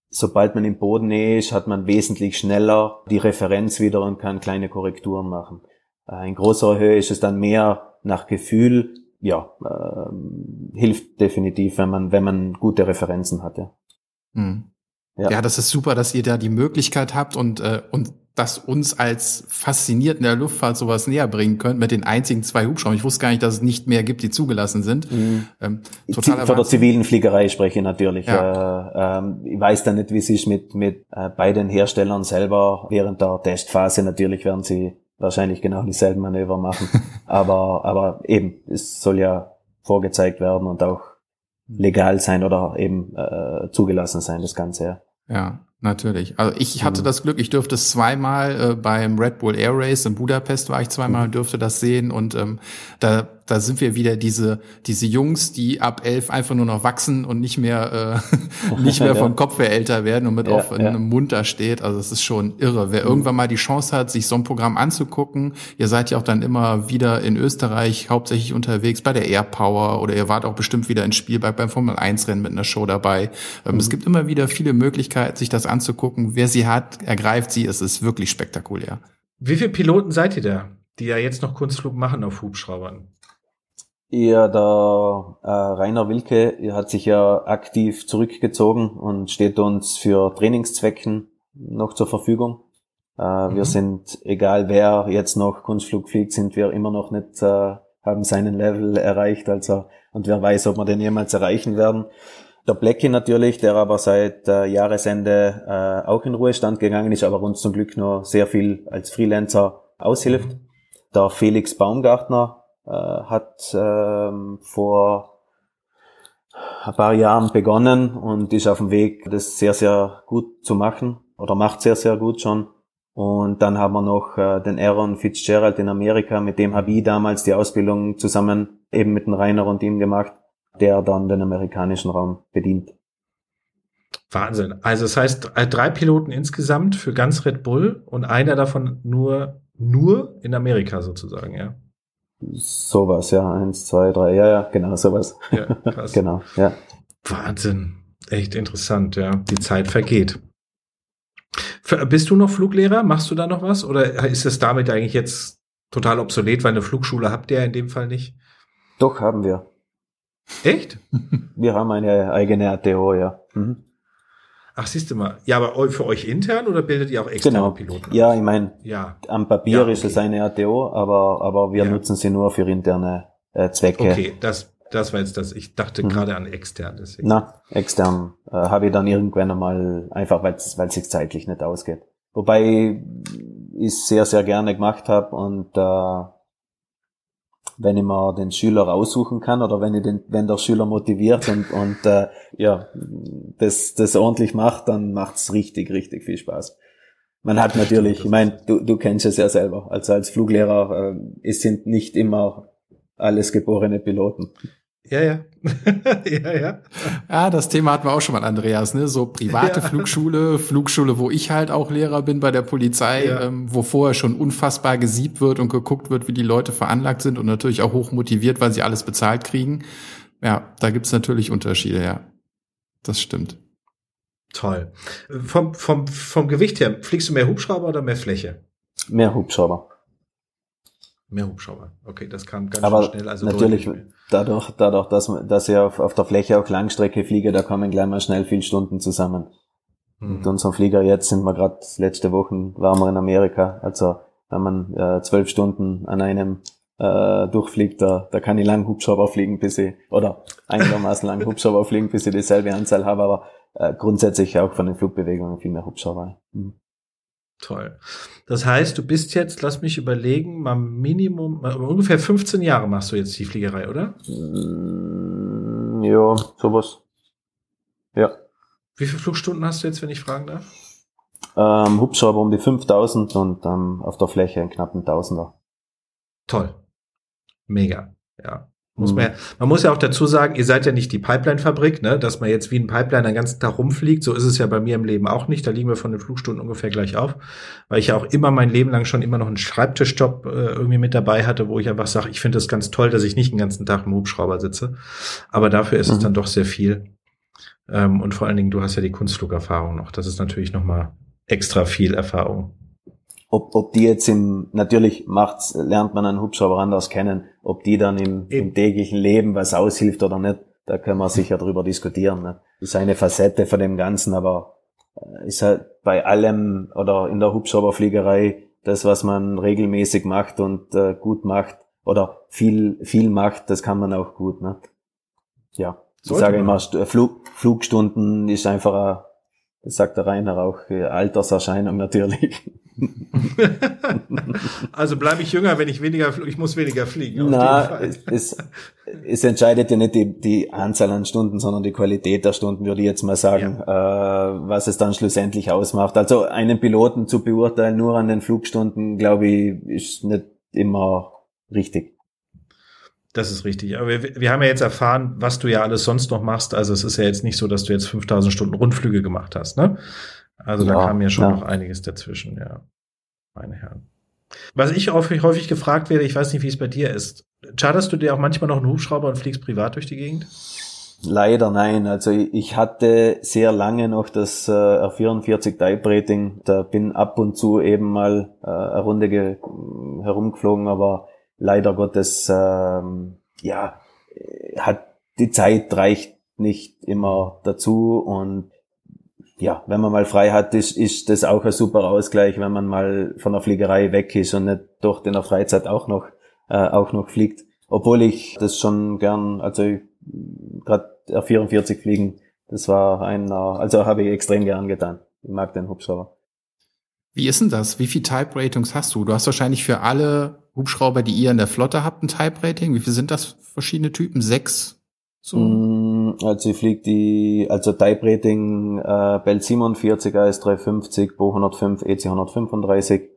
Sobald man im Bodennähe ist, hat man wesentlich schneller die Referenz wieder und kann kleine Korrekturen machen. Äh, in größerer Höhe ist es dann mehr nach Gefühl, ja, äh, hilft definitiv, wenn man, wenn man gute Referenzen hat, ja. Mhm. Ja. ja, das ist super, dass ihr da die Möglichkeit habt und, äh, und das uns als fasziniert in der Luftfahrt sowas näher bringen könnt mit den einzigen zwei Hubschraubern. Ich wusste gar nicht, dass es nicht mehr gibt, die zugelassen sind. Mhm. Ähm, total Von der zivilen Fliegerei spreche ich natürlich. Ja. Äh, ähm, ich weiß da nicht, wie es ist mit, mit äh, bei den Herstellern selber. Während der Testphase natürlich werden sie wahrscheinlich genau dieselben Manöver machen. aber, aber eben, es soll ja vorgezeigt werden und auch legal sein oder eben äh, zugelassen sein, das Ganze. Ja. ja. Natürlich. Also ich hatte mhm. das Glück, ich durfte es zweimal äh, beim Red Bull Air Race in Budapest war ich zweimal und dürfte das sehen und ähm, da da sind wir wieder diese diese Jungs, die ab elf einfach nur noch wachsen und nicht mehr äh, nicht mehr vom Kopf her älter werden und mit ja, auf ja. einem Mund da steht. Also es ist schon irre. Wer mhm. irgendwann mal die Chance hat, sich so ein Programm anzugucken, ihr seid ja auch dann immer wieder in Österreich hauptsächlich unterwegs bei der Air Power oder ihr wart auch bestimmt wieder in Spielberg beim Formel 1 Rennen mit einer Show dabei. Ähm, mhm. Es gibt immer wieder viele Möglichkeiten, sich das anzugucken. Wer sie hat, ergreift sie. Es ist wirklich spektakulär. Wie viele Piloten seid ihr da, die ja jetzt noch Kunstflug machen auf Hubschraubern? Ja, der äh, Rainer Wilke hat sich ja aktiv zurückgezogen und steht uns für Trainingszwecken noch zur Verfügung. Äh, mhm. Wir sind, egal wer jetzt noch Kunstflug fliegt, sind wir immer noch nicht, äh, haben seinen Level erreicht, also, und wer weiß, ob wir den jemals erreichen werden. Der Blackie natürlich, der aber seit äh, Jahresende äh, auch in Ruhestand gegangen ist, aber uns zum Glück nur sehr viel als Freelancer aushilft. Mhm. Der Felix Baumgartner äh, hat ähm, vor ein paar Jahren begonnen und ist auf dem Weg, das sehr, sehr gut zu machen oder macht sehr, sehr gut schon. Und dann haben wir noch äh, den Aaron Fitzgerald in Amerika, mit dem habe ich damals die Ausbildung zusammen eben mit dem Rainer und ihm gemacht der dann den amerikanischen Raum bedient. Wahnsinn. Also das heißt, äh, drei Piloten insgesamt für ganz Red Bull und einer davon nur, nur in Amerika sozusagen, ja. Sowas, ja. Eins, zwei, drei, ja, ja, genau, sowas. Ja, krass. genau, ja. Wahnsinn. Echt interessant, ja. Die Zeit vergeht. Bist du noch Fluglehrer? Machst du da noch was? Oder ist es damit eigentlich jetzt total obsolet, weil eine Flugschule habt ihr ja in dem Fall nicht? Doch, haben wir. Echt? Wir haben eine eigene ATO, ja. Mhm. Ach, siehst du mal. Ja, aber für euch intern oder bildet ihr auch externe genau. Piloten? Ja, ich meine, ja. am Papier ja, okay. ist es eine ATO, aber, aber wir ja. nutzen sie nur für interne äh, Zwecke. Okay, das, das war jetzt das. Ich dachte mhm. gerade an extern. Deswegen. Na, extern äh, habe ich dann irgendwann einmal, einfach weil es sich zeitlich nicht ausgeht. Wobei ich es sehr, sehr gerne gemacht habe und äh, wenn ich mir den Schüler aussuchen kann oder wenn ich den, wenn der Schüler motiviert und, und äh, ja, das, das ordentlich macht, dann macht's richtig, richtig viel Spaß. Man hat natürlich, ich meine, du, du kennst es ja selber, also als Fluglehrer, äh, es sind nicht immer alles geborene Piloten. Ja, ja. ja, ja. Ja, das Thema hatten wir auch schon mal, Andreas, ne? So private ja. Flugschule, Flugschule, wo ich halt auch Lehrer bin bei der Polizei, ja. ähm, wo vorher schon unfassbar gesiebt wird und geguckt wird, wie die Leute veranlagt sind und natürlich auch hoch motiviert, weil sie alles bezahlt kriegen. Ja, da gibt's natürlich Unterschiede, ja. Das stimmt. Toll. Vom, vom, vom Gewicht her, fliegst du mehr Hubschrauber oder mehr Fläche? Mehr Hubschrauber. Mehr Hubschrauber. Okay, das kam ganz Aber schnell. Also natürlich, dadurch, dadurch, dass, dass ich auf, auf der Fläche auch Langstrecke fliege, da kommen gleich mal schnell viel Stunden zusammen. Mhm. Mit unserem Flieger jetzt sind wir gerade letzte Wochen waren wir in Amerika. Also wenn man äh, zwölf Stunden an einem äh, durchfliegt, da, da kann ich lang Hubschrauber fliegen, bis ich, oder einigermaßen lang Hubschrauber fliegen, bis ich dieselbe Anzahl habe, aber äh, grundsätzlich auch von den Flugbewegungen viel mehr Hubschrauber. Mhm. Toll. Das heißt, du bist jetzt, lass mich überlegen, mal Minimum, mal ungefähr 15 Jahre machst du jetzt die Fliegerei, oder? Mm, ja, sowas. Ja. Wie viele Flugstunden hast du jetzt, wenn ich fragen darf? Ähm, Hubschrauber um die 5000 und ähm, auf der Fläche einen knappen Tausender. Toll. Mega. Ja. Muss man, ja, man muss ja auch dazu sagen, ihr seid ja nicht die Pipeline-Fabrik, ne, dass man jetzt wie ein Pipeline den ganzen Tag rumfliegt. So ist es ja bei mir im Leben auch nicht. Da liegen wir von den Flugstunden ungefähr gleich auf, weil ich ja auch immer mein Leben lang schon immer noch einen Schreibtischjob äh, irgendwie mit dabei hatte, wo ich einfach sage, ich finde es ganz toll, dass ich nicht den ganzen Tag im Hubschrauber sitze. Aber dafür ist mhm. es dann doch sehr viel. Ähm, und vor allen Dingen, du hast ja die Kunstflugerfahrung noch. Das ist natürlich noch mal extra viel Erfahrung ob, ob die jetzt im, natürlich macht's, lernt man einen Hubschrauber anders kennen, ob die dann im, im täglichen Leben was aushilft oder nicht, da können wir sicher drüber diskutieren. Ne? Ist eine Facette von dem Ganzen, aber äh, ist halt bei allem oder in der Hubschrauberfliegerei das, was man regelmäßig macht und äh, gut macht oder viel, viel macht, das kann man auch gut. Ne? Ja, Sollte ich sage immer, Flug, Flugstunden ist einfach, das sagt der Rainer auch, äh, Alterserscheinung natürlich. also bleibe ich jünger, wenn ich weniger, ich muss weniger fliegen. Na, es, es, entscheidet ja nicht die, die Anzahl an Stunden, sondern die Qualität der Stunden, würde ich jetzt mal sagen, ja. äh, was es dann schlussendlich ausmacht. Also einen Piloten zu beurteilen nur an den Flugstunden, glaube ich, ist nicht immer richtig. Das ist richtig. Aber wir, wir haben ja jetzt erfahren, was du ja alles sonst noch machst. Also es ist ja jetzt nicht so, dass du jetzt 5000 Stunden Rundflüge gemacht hast, ne? Also ja, da kam ja schon ja. noch einiges dazwischen, ja. Meine Herren. Was ich häufig, häufig gefragt werde, ich weiß nicht, wie es bei dir ist. Charterst du dir auch manchmal noch einen Hubschrauber und fliegst privat durch die Gegend? Leider nein. Also ich hatte sehr lange noch das äh, R44 Type Rating. Da bin ab und zu eben mal äh, eine Runde herumgeflogen, aber leider Gottes, ähm, ja, hat die Zeit reicht nicht immer dazu und ja, wenn man mal frei hat, ist, ist das auch ein super Ausgleich, wenn man mal von der Fliegerei weg ist und nicht dort in der Freizeit auch noch, äh, auch noch fliegt. Obwohl ich das schon gern, also gerade R44 fliegen, das war einer, also habe ich extrem gern getan. Ich mag den Hubschrauber. Wie ist denn das? Wie viel Type Ratings hast du? Du hast wahrscheinlich für alle Hubschrauber, die ihr in der Flotte habt, ein Type Rating. Wie viel sind das verschiedene Typen? Sechs? So. Mm, also ich fliege die, also Type Rating äh, Bell 47 AS 350, Bo 105, EC 135.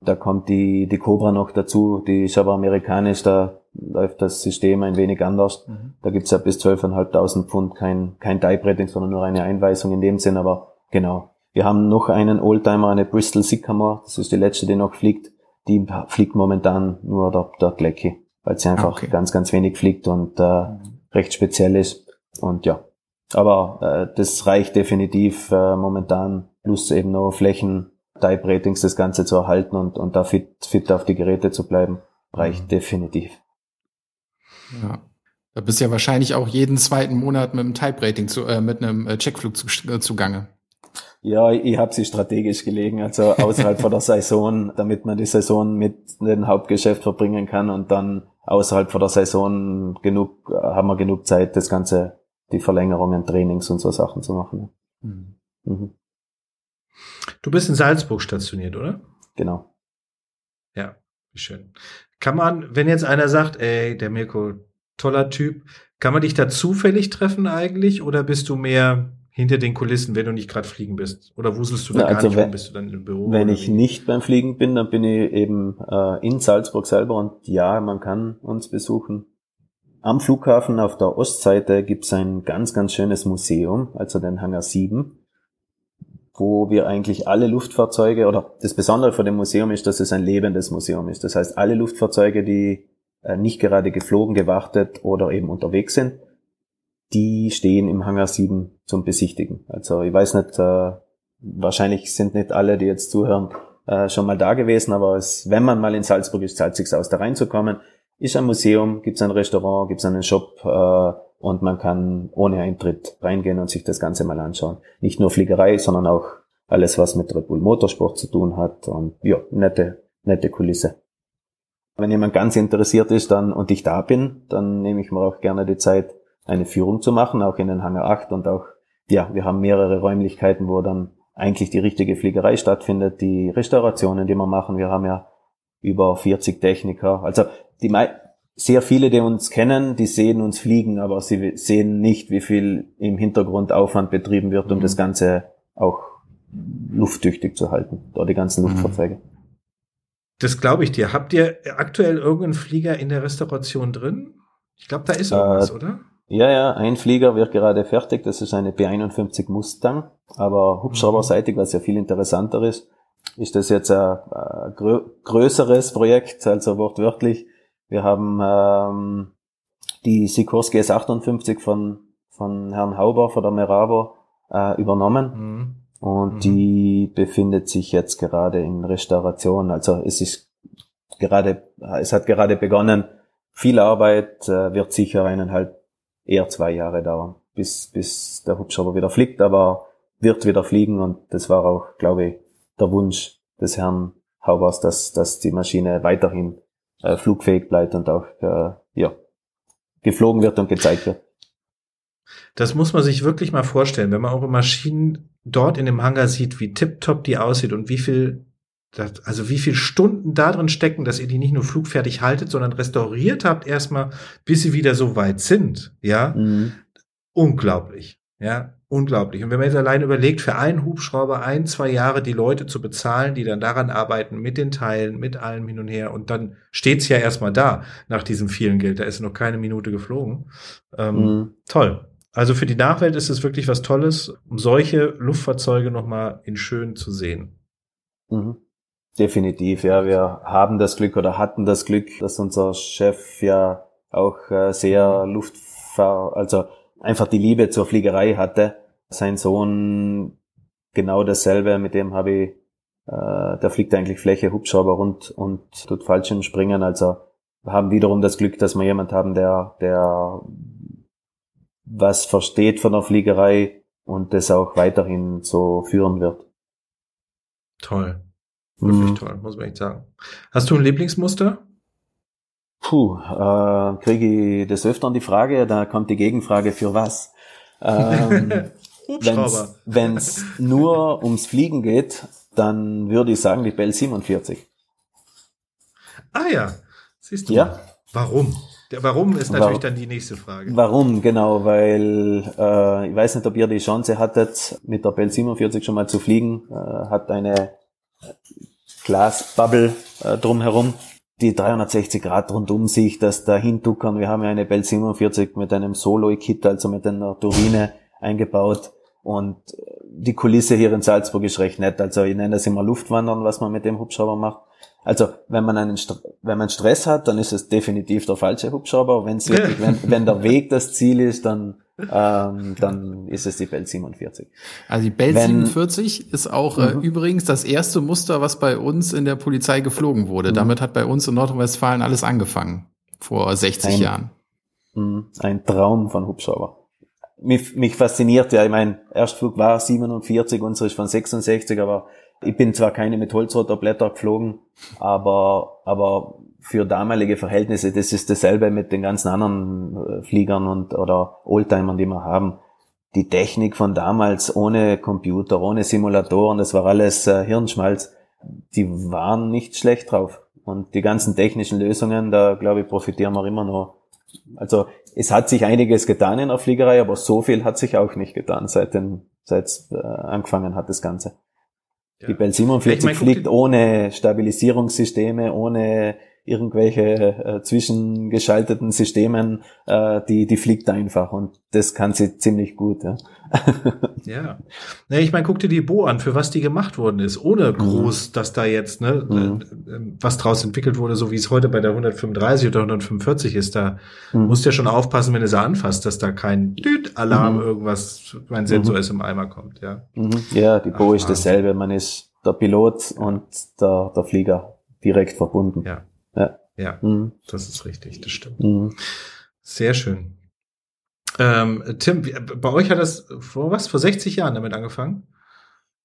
Da kommt die, die Cobra noch dazu, die ist aber amerikanisch, da läuft das System ein wenig anders. Mhm. Da gibt's ja bis 12.500 Pfund kein, kein Type Rating, sondern nur eine Einweisung in dem Sinn, aber genau. Wir haben noch einen Oldtimer, eine Bristol Sycamore, das ist die letzte, die noch fliegt. Die fliegt momentan nur der, der Glecki, weil sie einfach okay. ganz, ganz wenig fliegt und äh, mhm recht speziell ist. Und ja, aber äh, das reicht definitiv äh, momentan, plus eben noch Flächen, Type Ratings, das Ganze zu erhalten und, und da fit, fit auf die Geräte zu bleiben, reicht mhm. definitiv. Ja. Da bist ja wahrscheinlich auch jeden zweiten Monat mit einem Type Rating zu, äh, mit einem äh, Checkflug zu, äh, zugange. Ja, ich habe sie strategisch gelegen, also außerhalb von der Saison, damit man die Saison mit dem Hauptgeschäft verbringen kann und dann außerhalb von der Saison genug, haben wir genug Zeit, das Ganze, die Verlängerungen, Trainings und so Sachen zu machen. Mhm. Mhm. Du bist in Salzburg stationiert, oder? Genau. Ja, wie schön. Kann man, wenn jetzt einer sagt, ey, der Mirko, toller Typ, kann man dich da zufällig treffen eigentlich oder bist du mehr hinter den Kulissen, wenn du nicht gerade fliegen bist? Oder wuselst du da Na, gar also nicht wenn, bist du dann im Büro? Wenn ich wie? nicht beim Fliegen bin, dann bin ich eben äh, in Salzburg selber und ja, man kann uns besuchen. Am Flughafen auf der Ostseite gibt's ein ganz, ganz schönes Museum, also den Hangar 7, wo wir eigentlich alle Luftfahrzeuge, oder das Besondere von dem Museum ist, dass es ein lebendes Museum ist. Das heißt, alle Luftfahrzeuge, die äh, nicht gerade geflogen, gewartet oder eben unterwegs sind, die stehen im Hangar 7 zum Besichtigen. Also ich weiß nicht, äh, wahrscheinlich sind nicht alle, die jetzt zuhören, äh, schon mal da gewesen, aber es, wenn man mal in Salzburg ist, zahlt sich aus, da reinzukommen. Ist ein Museum, gibt es ein Restaurant, gibt es einen Shop äh, und man kann ohne Eintritt reingehen und sich das Ganze mal anschauen. Nicht nur Fliegerei, sondern auch alles, was mit Red Bull Motorsport zu tun hat und ja, nette, nette Kulisse. Wenn jemand ganz interessiert ist dann und ich da bin, dann nehme ich mir auch gerne die Zeit, eine Führung zu machen, auch in den Hangar 8 und auch, ja, wir haben mehrere Räumlichkeiten, wo dann eigentlich die richtige Fliegerei stattfindet, die Restaurationen, die wir machen. Wir haben ja über 40 Techniker. Also die sehr viele, die uns kennen, die sehen uns fliegen, aber sie sehen nicht, wie viel im Hintergrund Aufwand betrieben wird, um mhm. das Ganze auch lufttüchtig zu halten, da die ganzen mhm. Luftfahrzeuge. Das glaube ich dir. Habt ihr aktuell irgendeinen Flieger in der Restauration drin? Ich glaube, da ist irgendwas, äh, oder? Ja, ja, ein Flieger wird gerade fertig. Das ist eine B51 Mustang. Aber hubschrauberseitig, was ja viel interessanter ist, ist das jetzt ein, ein grö größeres Projekt, also wortwörtlich. Wir haben ähm, die Sikorsky S58 von, von Herrn Hauber von der Meravo äh, übernommen. Mhm. Und mhm. die befindet sich jetzt gerade in Restauration. Also es ist gerade, es hat gerade begonnen. Viel Arbeit äh, wird sicher eineinhalb, eher zwei Jahre dauern, bis, bis der Hubschrauber wieder fliegt, aber wird wieder fliegen und das war auch, glaube ich, der Wunsch des Herrn Haubers, dass, dass die Maschine weiterhin äh, flugfähig bleibt und auch äh, ja, geflogen wird und gezeigt wird. Das muss man sich wirklich mal vorstellen, wenn man eure Maschinen dort in dem Hangar sieht, wie tipptopp die aussieht und wie viel, also wie viel Stunden da drin stecken, dass ihr die nicht nur flugfertig haltet, sondern restauriert habt erstmal, bis sie wieder so weit sind. Ja, mhm. unglaublich. Ja, unglaublich. Und wenn man jetzt allein überlegt, für einen Hubschrauber ein, zwei Jahre die Leute zu bezahlen, die dann daran arbeiten, mit den Teilen, mit allem hin und her, und dann steht's ja erstmal da nach diesem vielen Geld. Da ist noch keine Minute geflogen. Ähm, mhm. Toll. Also für die Nachwelt ist es wirklich was Tolles, um solche Luftfahrzeuge nochmal in schön zu sehen. Mhm. Definitiv, ja. Wir haben das Glück oder hatten das Glück, dass unser Chef ja auch äh, sehr Luftfahr, also einfach die Liebe zur Fliegerei hatte. Sein Sohn genau dasselbe, mit dem habe ich, äh, der fliegt eigentlich Fläche Hubschrauber rund und tut Fallschirmspringen. Also wir haben wiederum das Glück, dass wir jemand haben, der, der was versteht von der Fliegerei und das auch weiterhin so führen wird. Toll. Wirklich mhm. toll, muss man echt sagen. Hast du ein Lieblingsmuster? Puh, äh, kriege ich des Öfteren die Frage, da kommt die Gegenfrage, für was? Ähm, Wenn es nur ums Fliegen geht, dann würde ich sagen die Bell 47. Ah ja, siehst du. Ja. Warum? Der Warum ist natürlich War, dann die nächste Frage. Warum, genau, weil äh, ich weiß nicht, ob ihr die Chance hattet, mit der Bell 47 schon mal zu fliegen. Äh, hat eine Glasbubble äh, drumherum, die 360 Grad rund um sich, das da hintuckern. Wir haben ja eine Bell 47 mit einem Solo-Kit, also mit einer Turbine eingebaut. Und die Kulisse hier in Salzburg ist recht nett. Also ich nenne das immer Luftwandern, was man mit dem Hubschrauber macht. Also wenn man einen wenn man Stress hat, dann ist es definitiv der falsche Hubschrauber. Wenn's wirklich, wenn, wenn der Weg das Ziel ist, dann ähm, dann ist es die Bell 47. Also die Bell wenn, 47 ist auch äh, mhm. übrigens das erste Muster, was bei uns in der Polizei geflogen wurde. Mhm. Damit hat bei uns in Nordrhein-Westfalen alles angefangen vor 60 ein, Jahren. Mhm. Ein Traum von Hubschrauber. Mich, mich fasziniert ja, ich mein Erstflug war 47, unser ist von 66, aber ich bin zwar keine mit Holzrotorblätter geflogen, aber, aber für damalige Verhältnisse, das ist dasselbe mit den ganzen anderen äh, Fliegern und, oder Oldtimern, die wir haben. Die Technik von damals ohne Computer, ohne Simulatoren, das war alles äh, Hirnschmalz, die waren nicht schlecht drauf. Und die ganzen technischen Lösungen, da glaube ich, profitieren wir immer noch. Also es hat sich einiges getan in der Fliegerei, aber so viel hat sich auch nicht getan, seit den, seit äh, angefangen hat das Ganze. Die Bell 47 meine, fliegt ohne Stabilisierungssysteme, ohne irgendwelche äh, zwischengeschalteten Systemen, äh, die, die fliegt einfach und das kann sie ziemlich gut. Ja, ja. ja ich meine, guck dir die Bo an, für was die gemacht worden ist, ohne mhm. groß, mhm. dass da jetzt ne, mhm. Äh, was draus entwickelt wurde, so wie es heute bei der 135 oder 145 ist. Da mhm. musst du ja schon aufpassen, wenn du sie anfasst, dass da kein Düt-Alarm mhm. irgendwas, mein Sensor mhm. ist im Eimer kommt. Ja, ja die Bo Ach, ist dasselbe. Man ist der Pilot und der, der Flieger direkt verbunden. Ja. Ja, ja mhm. das ist richtig, das stimmt. Mhm. Sehr schön. Ähm, Tim, bei euch hat das vor was? Vor 60 Jahren damit angefangen?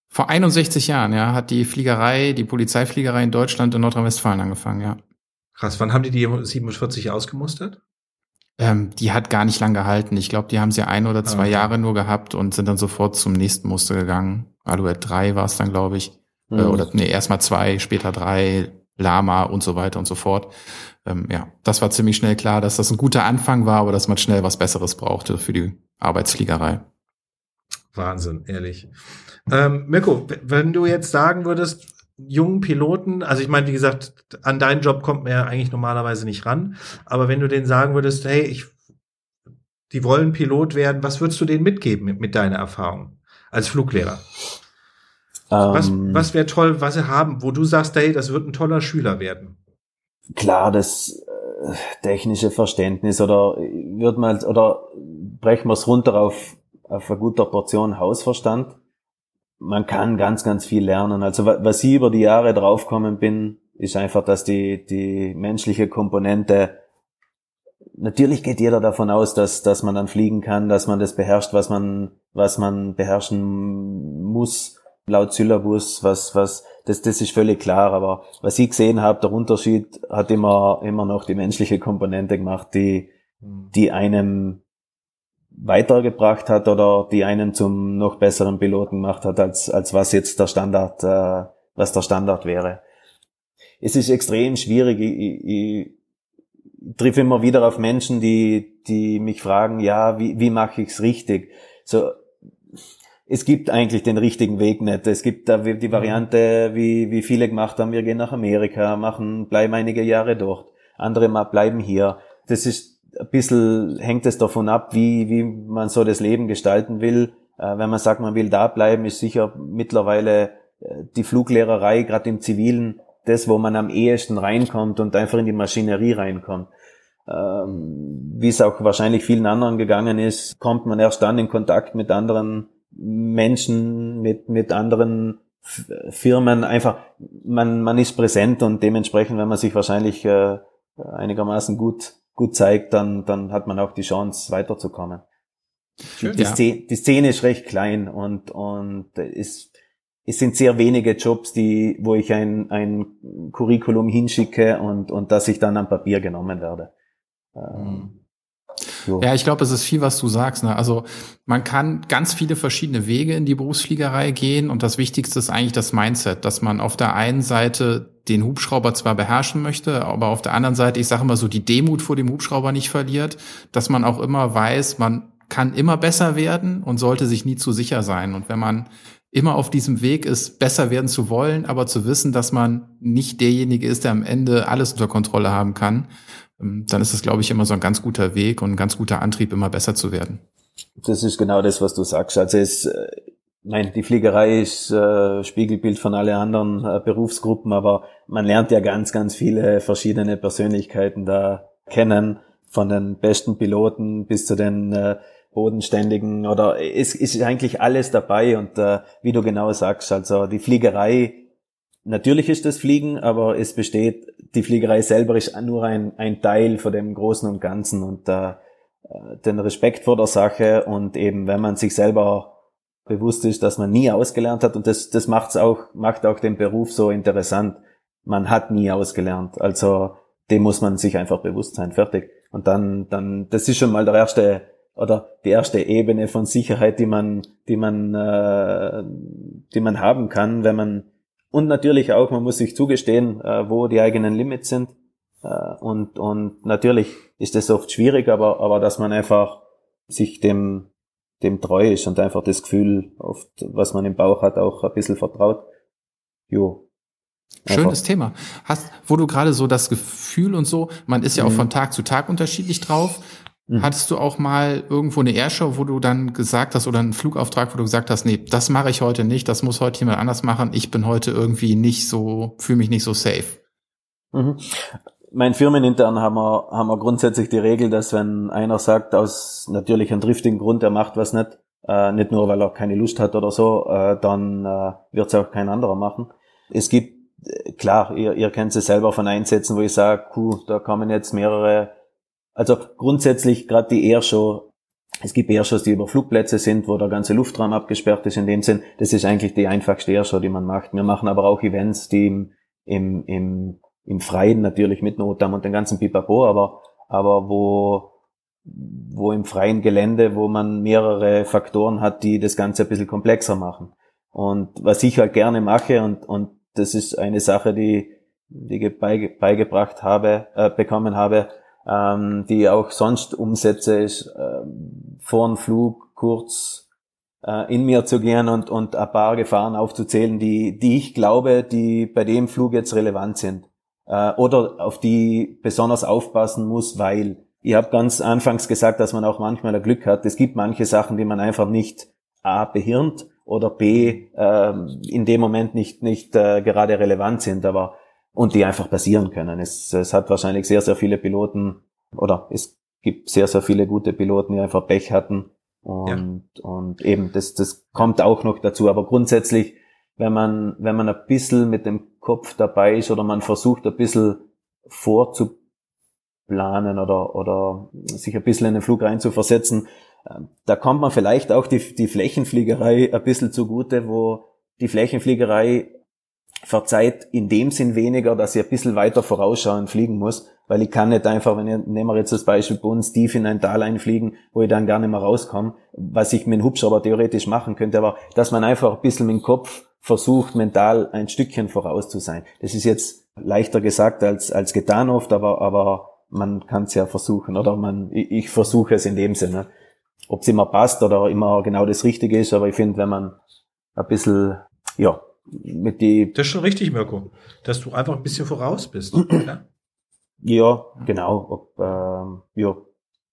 Vor 61 Jahren, ja, hat die Fliegerei, die Polizeifliegerei in Deutschland und Nordrhein-Westfalen angefangen, ja. Krass, wann haben die die 47 ausgemustert? Ähm, die hat gar nicht lang gehalten. Ich glaube, die haben sie ein oder zwei okay. Jahre nur gehabt und sind dann sofort zum nächsten Muster gegangen. Alouette 3 war es dann, glaube ich. Äh, mhm. Äh, oder nee, erstmal zwei, später drei, Lama und so weiter und so fort. Ähm, ja, das war ziemlich schnell klar, dass das ein guter Anfang war, aber dass man schnell was Besseres brauchte für die Arbeitsfliegerei. Wahnsinn, ehrlich. Ähm, Mirko, wenn du jetzt sagen würdest, jungen Piloten, also ich meine, wie gesagt, an deinen Job kommt man ja eigentlich normalerweise nicht ran, aber wenn du denen sagen würdest, hey, ich, die wollen Pilot werden, was würdest du denen mitgeben mit, mit deiner Erfahrung als Fluglehrer? Was ähm, was wäre toll, was sie haben, wo du sagst, hey, das wird ein toller Schüler werden? Klar, das äh, technische Verständnis oder wird man oder brechen wir es runter auf, auf eine gute Portion Hausverstand. Man kann ganz, ganz viel lernen. Also was ich über die Jahre draufkommen bin, ist einfach, dass die, die menschliche Komponente natürlich geht jeder davon aus, dass, dass man dann fliegen kann, dass man das beherrscht, was man, was man beherrschen muss laut Syllabus, was, was, das, das ist völlig klar, aber was ich gesehen habe, der Unterschied hat immer, immer noch die menschliche Komponente gemacht, die, mhm. die einem weitergebracht hat oder die einen zum noch besseren Piloten gemacht hat, als, als was jetzt der Standard, äh, was der Standard wäre. Es ist extrem schwierig. Ich, ich, ich triff immer wieder auf Menschen, die, die mich fragen, ja, wie, wie mache ich's richtig? So, es gibt eigentlich den richtigen Weg nicht. Es gibt da die Variante, wie, wie viele gemacht haben, wir gehen nach Amerika, machen, bleiben einige Jahre dort. Andere mal bleiben hier. Das ist ein bisschen, hängt es davon ab, wie, wie man so das Leben gestalten will. Äh, wenn man sagt, man will da bleiben, ist sicher mittlerweile äh, die Fluglehrerei, gerade im Zivilen, das, wo man am ehesten reinkommt und einfach in die Maschinerie reinkommt. Ähm, wie es auch wahrscheinlich vielen anderen gegangen ist, kommt man erst dann in Kontakt mit anderen Menschen, mit, mit anderen Firmen, einfach, man, man ist präsent und dementsprechend, wenn man sich wahrscheinlich äh, einigermaßen gut, gut zeigt, dann, dann hat man auch die Chance, weiterzukommen. Schön, die, ja. Szene, die Szene ist recht klein und, und es, es sind sehr wenige Jobs, die, wo ich ein, ein Curriculum hinschicke und, und dass ich dann am Papier genommen werde. Ähm, mhm. Ja, ich glaube, es ist viel, was du sagst. Ne? Also man kann ganz viele verschiedene Wege in die Berufsfliegerei gehen und das Wichtigste ist eigentlich das Mindset, dass man auf der einen Seite den Hubschrauber zwar beherrschen möchte, aber auf der anderen Seite, ich sage immer so, die Demut vor dem Hubschrauber nicht verliert, dass man auch immer weiß, man kann immer besser werden und sollte sich nie zu sicher sein. Und wenn man immer auf diesem Weg ist, besser werden zu wollen, aber zu wissen, dass man nicht derjenige ist, der am Ende alles unter Kontrolle haben kann, dann ist es, glaube ich, immer so ein ganz guter Weg und ein ganz guter Antrieb, immer besser zu werden. Das ist genau das, was du sagst. Also es, äh, nein, die Fliegerei ist äh, Spiegelbild von alle anderen äh, Berufsgruppen, aber man lernt ja ganz, ganz viele verschiedene Persönlichkeiten da kennen, von den besten Piloten bis zu den äh, bodenständigen oder es ist eigentlich alles dabei und äh, wie du genau sagst, also die Fliegerei Natürlich ist das Fliegen, aber es besteht, die Fliegerei selber ist nur ein, ein Teil von dem Großen und Ganzen und äh, den Respekt vor der Sache und eben, wenn man sich selber bewusst ist, dass man nie ausgelernt hat und das, das macht's auch, macht auch den Beruf so interessant. Man hat nie ausgelernt. Also, dem muss man sich einfach bewusst sein. Fertig. Und dann, dann, das ist schon mal der erste oder die erste Ebene von Sicherheit, die man, die man, äh, die man haben kann, wenn man und natürlich auch, man muss sich zugestehen, äh, wo die eigenen Limits sind. Äh, und, und natürlich ist das oft schwierig, aber, aber dass man einfach sich dem, dem treu ist und einfach das Gefühl, oft, was man im Bauch hat, auch ein bisschen vertraut. Jo. Schönes Thema. Hast, wo du gerade so das Gefühl und so, man ist ja auch mhm. von Tag zu Tag unterschiedlich drauf. Mhm. Hattest du auch mal irgendwo eine Airshow, wo du dann gesagt hast, oder einen Flugauftrag, wo du gesagt hast, nee, das mache ich heute nicht, das muss heute jemand anders machen, ich bin heute irgendwie nicht so, fühle mich nicht so safe? Mhm. Mein Firmenintern haben wir, haben wir grundsätzlich die Regel, dass wenn einer sagt, aus natürlich einem driftigen Grund, er macht was nicht, äh, nicht nur weil er keine Lust hat oder so, äh, dann äh, wird es auch kein anderer machen. Es gibt, äh, klar, ihr, ihr kennt es selber von Einsätzen, wo ich sage, da kommen jetzt mehrere also grundsätzlich gerade die Airshow, es gibt Airshows, die über Flugplätze sind, wo der ganze Luftraum abgesperrt ist in dem Sinn. Das ist eigentlich die einfachste Airshow, die man macht. Wir machen aber auch Events, die im, im, im, im Freien natürlich mit Notam und den ganzen Pipapo, aber, aber wo, wo im freien Gelände, wo man mehrere Faktoren hat, die das Ganze ein bisschen komplexer machen. Und was ich halt gerne mache, und, und das ist eine Sache, die, die ich beigebracht habe, äh, bekommen habe, ähm, die auch sonst umsetze, ist äh, vor dem Flug kurz äh, in mir zu gehen und, und ein paar Gefahren aufzuzählen, die, die ich glaube, die bei dem Flug jetzt relevant sind. Äh, oder auf die besonders aufpassen muss, weil ich habe ganz anfangs gesagt, dass man auch manchmal ein Glück hat. Es gibt manche Sachen, die man einfach nicht A behirnt oder B äh, in dem Moment nicht, nicht äh, gerade relevant sind. Aber und die einfach passieren können. Es, es hat wahrscheinlich sehr, sehr viele Piloten oder es gibt sehr, sehr viele gute Piloten, die einfach Pech hatten. Und, ja. und eben, das, das kommt auch noch dazu. Aber grundsätzlich, wenn man, wenn man ein bisschen mit dem Kopf dabei ist oder man versucht ein bisschen vorzuplanen oder, oder sich ein bisschen in den Flug reinzuversetzen, ähm, da kommt man vielleicht auch die, die Flächenfliegerei ein bisschen zugute, wo die Flächenfliegerei verzeiht in dem Sinn weniger, dass ich ein bisschen weiter vorausschauen fliegen muss, weil ich kann nicht einfach, wenn ich, nehmen wir jetzt das Beispiel bei uns, tief in ein Tal einfliegen, wo ich dann gar nicht mehr rauskomme, was ich mit dem Hubschrauber theoretisch machen könnte, aber dass man einfach ein bisschen mit dem Kopf versucht, mental ein Stückchen voraus zu sein. Das ist jetzt leichter gesagt als, als getan oft, aber, aber man kann es ja versuchen, oder man, ich, ich versuche es in dem Sinne. Ob es immer passt oder immer genau das Richtige ist, aber ich finde, wenn man ein bisschen, ja, mit die. Das ist schon richtig, Mirko, dass du einfach ein bisschen voraus bist. ja? ja, genau. Ob, ähm, ja,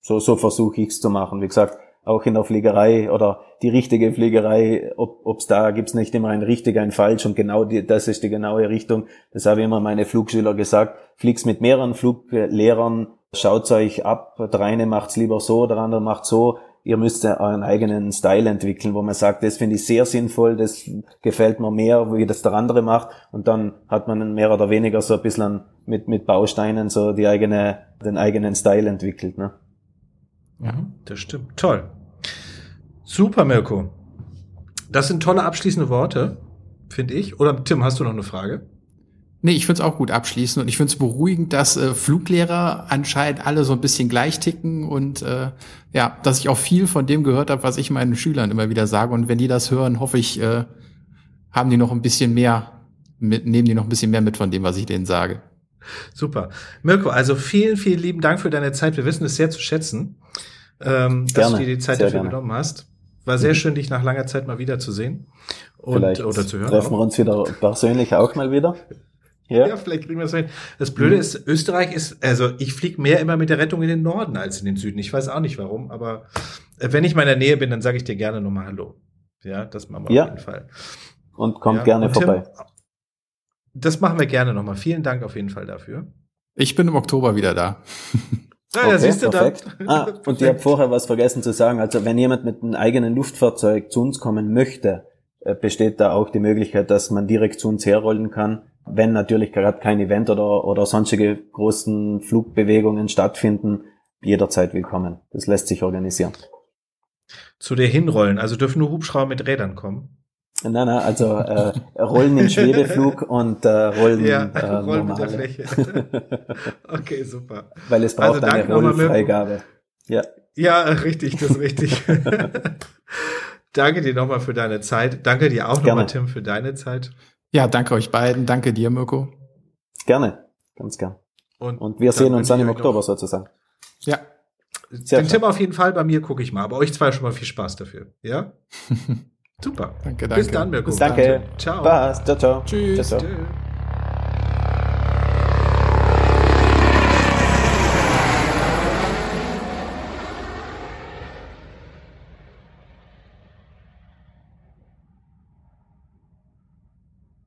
so, so versuche ich es zu machen. Wie gesagt, auch in der Fliegerei oder die richtige Fliegerei, ob es da gibt's nicht immer ein richtig, ein falsch und genau die, das ist die genaue Richtung. Das habe ich immer meine Flugschüler gesagt. Flieg's mit mehreren Fluglehrern, schaut's euch ab. Der eine macht's lieber so, der andere macht so ihr müsst euren eigenen Style entwickeln, wo man sagt, das finde ich sehr sinnvoll, das gefällt mir mehr, wie das der andere macht. Und dann hat man mehr oder weniger so ein bisschen mit, mit Bausteinen so die eigene, den eigenen Style entwickelt. Ne? Ja, das stimmt. Toll. Super, Mirko. Das sind tolle abschließende Worte, finde ich. Oder Tim, hast du noch eine Frage? Nee, ich finde es auch gut abschließen und ich finde es beruhigend, dass äh, Fluglehrer anscheinend alle so ein bisschen gleich ticken und äh, ja, dass ich auch viel von dem gehört habe, was ich meinen Schülern immer wieder sage. Und wenn die das hören, hoffe ich, äh, haben die noch ein bisschen mehr mit, nehmen die noch ein bisschen mehr mit von dem, was ich denen sage. Super. Mirko, also vielen, vielen lieben Dank für deine Zeit. Wir wissen es sehr zu schätzen, ähm, dass du dir die Zeit dafür gerne. genommen hast. War sehr mhm. schön, dich nach langer Zeit mal wiederzusehen. Und, Vielleicht oder zu hören. Treffen wir uns wieder persönlich auch mal wieder. Ja. ja, vielleicht kriegen wir es hin. Das Blöde mhm. ist, Österreich ist, also ich fliege mehr immer mit der Rettung in den Norden als in den Süden. Ich weiß auch nicht warum, aber äh, wenn ich mal in der Nähe bin, dann sage ich dir gerne nochmal Hallo. Ja, das machen wir ja. auf jeden Fall. Und kommt ja. gerne und Tim, vorbei. Das machen wir gerne nochmal. Vielen Dank auf jeden Fall dafür. Ich bin im Oktober wieder da. Ja, okay, ja siehst du perfekt. dann. Ah, und ich habe vorher was vergessen zu sagen. Also wenn jemand mit einem eigenen Luftfahrzeug zu uns kommen möchte, äh, besteht da auch die Möglichkeit, dass man direkt zu uns herrollen kann wenn natürlich gerade kein Event oder, oder sonstige großen Flugbewegungen stattfinden, jederzeit willkommen. Das lässt sich organisieren. Zu der hinrollen, also dürfen nur Hubschrauber mit Rädern kommen? Nein, nein, also äh, Rollen im Schwebeflug und äh, Rollen, ja, äh, Rollen mit der Fläche. okay, super. Weil es braucht also, eine Rollenfreigabe. Ja. Ja, richtig, das ist richtig. danke dir nochmal für deine Zeit. Danke dir auch nochmal, Tim, für deine Zeit. Ja, danke euch beiden. Danke dir, Mirko. Gerne, ganz gern. Und, und wir sehen uns dann im Oktober sozusagen. Ja. Sehr Den Tipp auf jeden Fall, bei mir gucke ich mal. Aber euch zwei schon mal viel Spaß dafür. Ja? Super. danke, danke. Bis dann, Mirko. Bis danke. Ciao. Spaß. Ciao, ciao. Tschüss. Ciao, ciao.